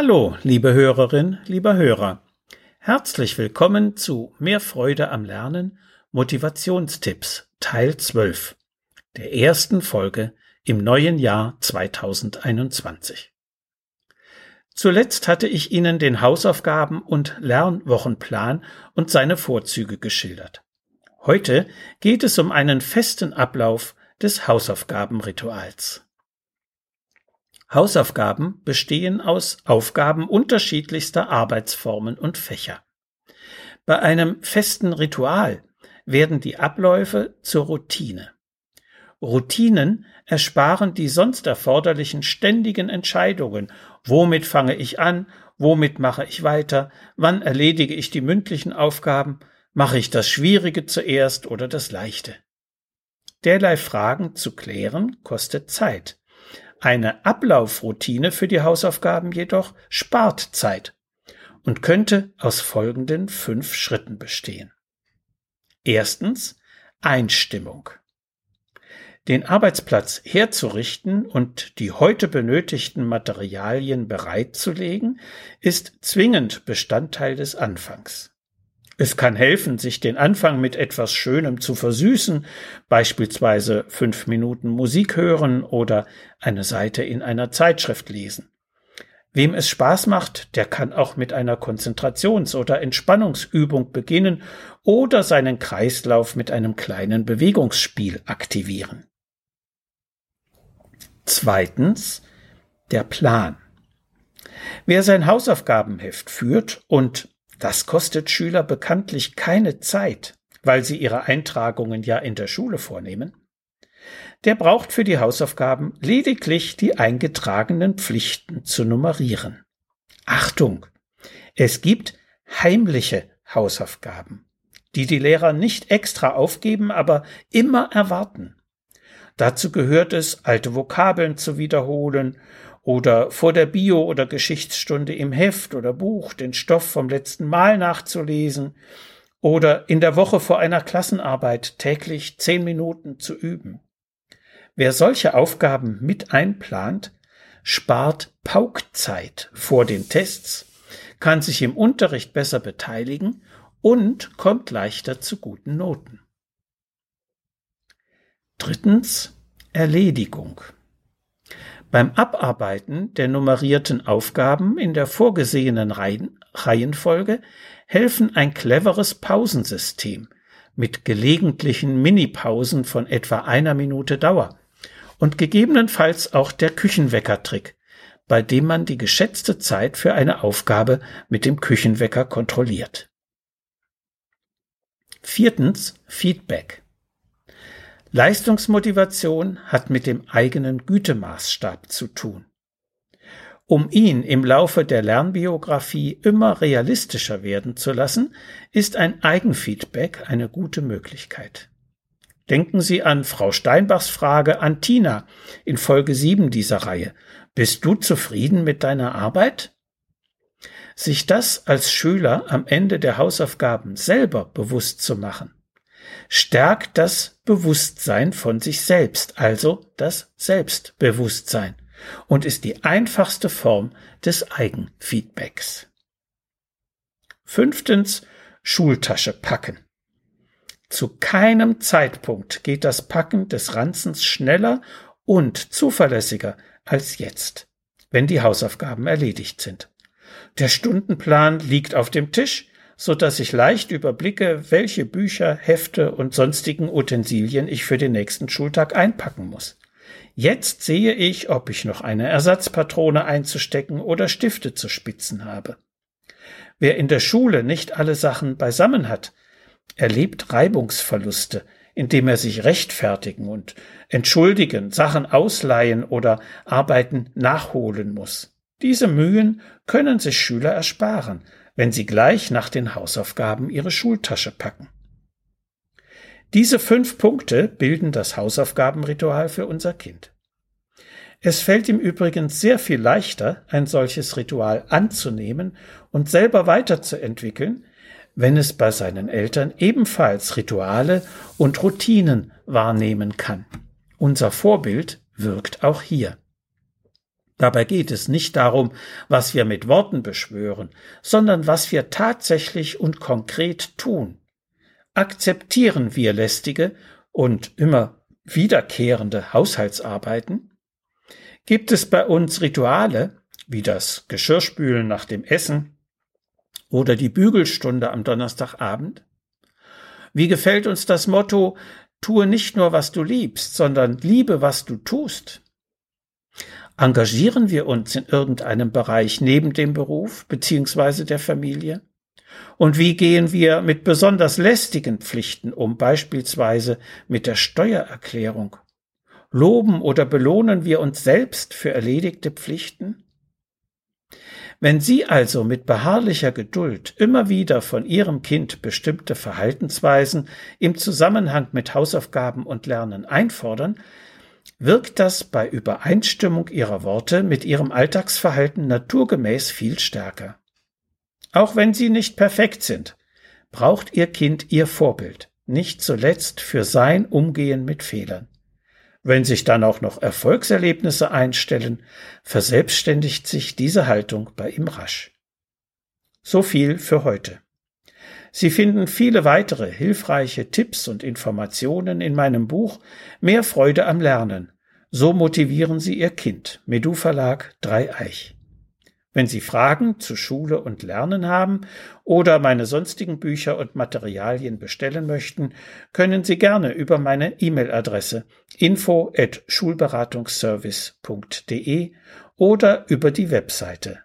Hallo, liebe Hörerin, lieber Hörer. Herzlich willkommen zu Mehr Freude am Lernen Motivationstipps Teil 12 der ersten Folge im neuen Jahr 2021. Zuletzt hatte ich Ihnen den Hausaufgaben- und Lernwochenplan und seine Vorzüge geschildert. Heute geht es um einen festen Ablauf des Hausaufgabenrituals. Hausaufgaben bestehen aus Aufgaben unterschiedlichster Arbeitsformen und Fächer. Bei einem festen Ritual werden die Abläufe zur Routine. Routinen ersparen die sonst erforderlichen ständigen Entscheidungen. Womit fange ich an? Womit mache ich weiter? Wann erledige ich die mündlichen Aufgaben? Mache ich das Schwierige zuerst oder das Leichte? Derlei Fragen zu klären kostet Zeit. Eine Ablaufroutine für die Hausaufgaben jedoch spart Zeit und könnte aus folgenden fünf Schritten bestehen. Erstens Einstimmung. Den Arbeitsplatz herzurichten und die heute benötigten Materialien bereitzulegen, ist zwingend Bestandteil des Anfangs. Es kann helfen, sich den Anfang mit etwas Schönem zu versüßen, beispielsweise fünf Minuten Musik hören oder eine Seite in einer Zeitschrift lesen. Wem es Spaß macht, der kann auch mit einer Konzentrations- oder Entspannungsübung beginnen oder seinen Kreislauf mit einem kleinen Bewegungsspiel aktivieren. Zweitens der Plan. Wer sein Hausaufgabenheft führt und das kostet Schüler bekanntlich keine Zeit, weil sie ihre Eintragungen ja in der Schule vornehmen, der braucht für die Hausaufgaben lediglich die eingetragenen Pflichten zu nummerieren. Achtung! Es gibt heimliche Hausaufgaben, die die Lehrer nicht extra aufgeben, aber immer erwarten. Dazu gehört es, alte Vokabeln zu wiederholen oder vor der Bio- oder Geschichtsstunde im Heft oder Buch den Stoff vom letzten Mal nachzulesen oder in der Woche vor einer Klassenarbeit täglich zehn Minuten zu üben. Wer solche Aufgaben mit einplant, spart Paukzeit vor den Tests, kann sich im Unterricht besser beteiligen und kommt leichter zu guten Noten. Drittens Erledigung. Beim Abarbeiten der nummerierten Aufgaben in der vorgesehenen Reihenfolge helfen ein cleveres Pausensystem mit gelegentlichen Minipausen von etwa einer Minute Dauer und gegebenenfalls auch der Küchenweckertrick, bei dem man die geschätzte Zeit für eine Aufgabe mit dem Küchenwecker kontrolliert. Viertens Feedback. Leistungsmotivation hat mit dem eigenen Gütemaßstab zu tun. Um ihn im Laufe der Lernbiografie immer realistischer werden zu lassen, ist ein Eigenfeedback eine gute Möglichkeit. Denken Sie an Frau Steinbachs Frage an Tina in Folge 7 dieser Reihe. Bist du zufrieden mit deiner Arbeit? Sich das als Schüler am Ende der Hausaufgaben selber bewusst zu machen, stärkt das Bewusstsein von sich selbst, also das Selbstbewusstsein und ist die einfachste Form des Eigenfeedbacks. Fünftens Schultasche packen. Zu keinem Zeitpunkt geht das Packen des Ranzens schneller und zuverlässiger als jetzt, wenn die Hausaufgaben erledigt sind. Der Stundenplan liegt auf dem Tisch, so dass ich leicht überblicke, welche Bücher, Hefte und sonstigen Utensilien ich für den nächsten Schultag einpacken muss. Jetzt sehe ich, ob ich noch eine Ersatzpatrone einzustecken oder Stifte zu spitzen habe. Wer in der Schule nicht alle Sachen beisammen hat, erlebt Reibungsverluste, indem er sich rechtfertigen und entschuldigen, Sachen ausleihen oder Arbeiten nachholen muss. Diese Mühen können sich Schüler ersparen, wenn Sie gleich nach den Hausaufgaben Ihre Schultasche packen. Diese fünf Punkte bilden das Hausaufgabenritual für unser Kind. Es fällt ihm übrigens sehr viel leichter, ein solches Ritual anzunehmen und selber weiterzuentwickeln, wenn es bei seinen Eltern ebenfalls Rituale und Routinen wahrnehmen kann. Unser Vorbild wirkt auch hier. Dabei geht es nicht darum, was wir mit Worten beschwören, sondern was wir tatsächlich und konkret tun. Akzeptieren wir lästige und immer wiederkehrende Haushaltsarbeiten? Gibt es bei uns Rituale, wie das Geschirrspülen nach dem Essen oder die Bügelstunde am Donnerstagabend? Wie gefällt uns das Motto, tue nicht nur, was du liebst, sondern liebe, was du tust? Engagieren wir uns in irgendeinem Bereich neben dem Beruf beziehungsweise der Familie? Und wie gehen wir mit besonders lästigen Pflichten um, beispielsweise mit der Steuererklärung? Loben oder belohnen wir uns selbst für erledigte Pflichten? Wenn Sie also mit beharrlicher Geduld immer wieder von Ihrem Kind bestimmte Verhaltensweisen im Zusammenhang mit Hausaufgaben und Lernen einfordern, wirkt das bei Übereinstimmung ihrer Worte mit ihrem Alltagsverhalten naturgemäß viel stärker. Auch wenn sie nicht perfekt sind, braucht ihr Kind ihr Vorbild, nicht zuletzt für sein Umgehen mit Fehlern. Wenn sich dann auch noch Erfolgserlebnisse einstellen, verselbstständigt sich diese Haltung bei ihm rasch. So viel für heute. Sie finden viele weitere hilfreiche Tipps und Informationen in meinem Buch Mehr Freude am Lernen. So motivieren Sie Ihr Kind. Medu Verlag Dreieich. Wenn Sie Fragen zu Schule und Lernen haben oder meine sonstigen Bücher und Materialien bestellen möchten, können Sie gerne über meine E-Mail-Adresse info at schulberatungsservice.de oder über die Webseite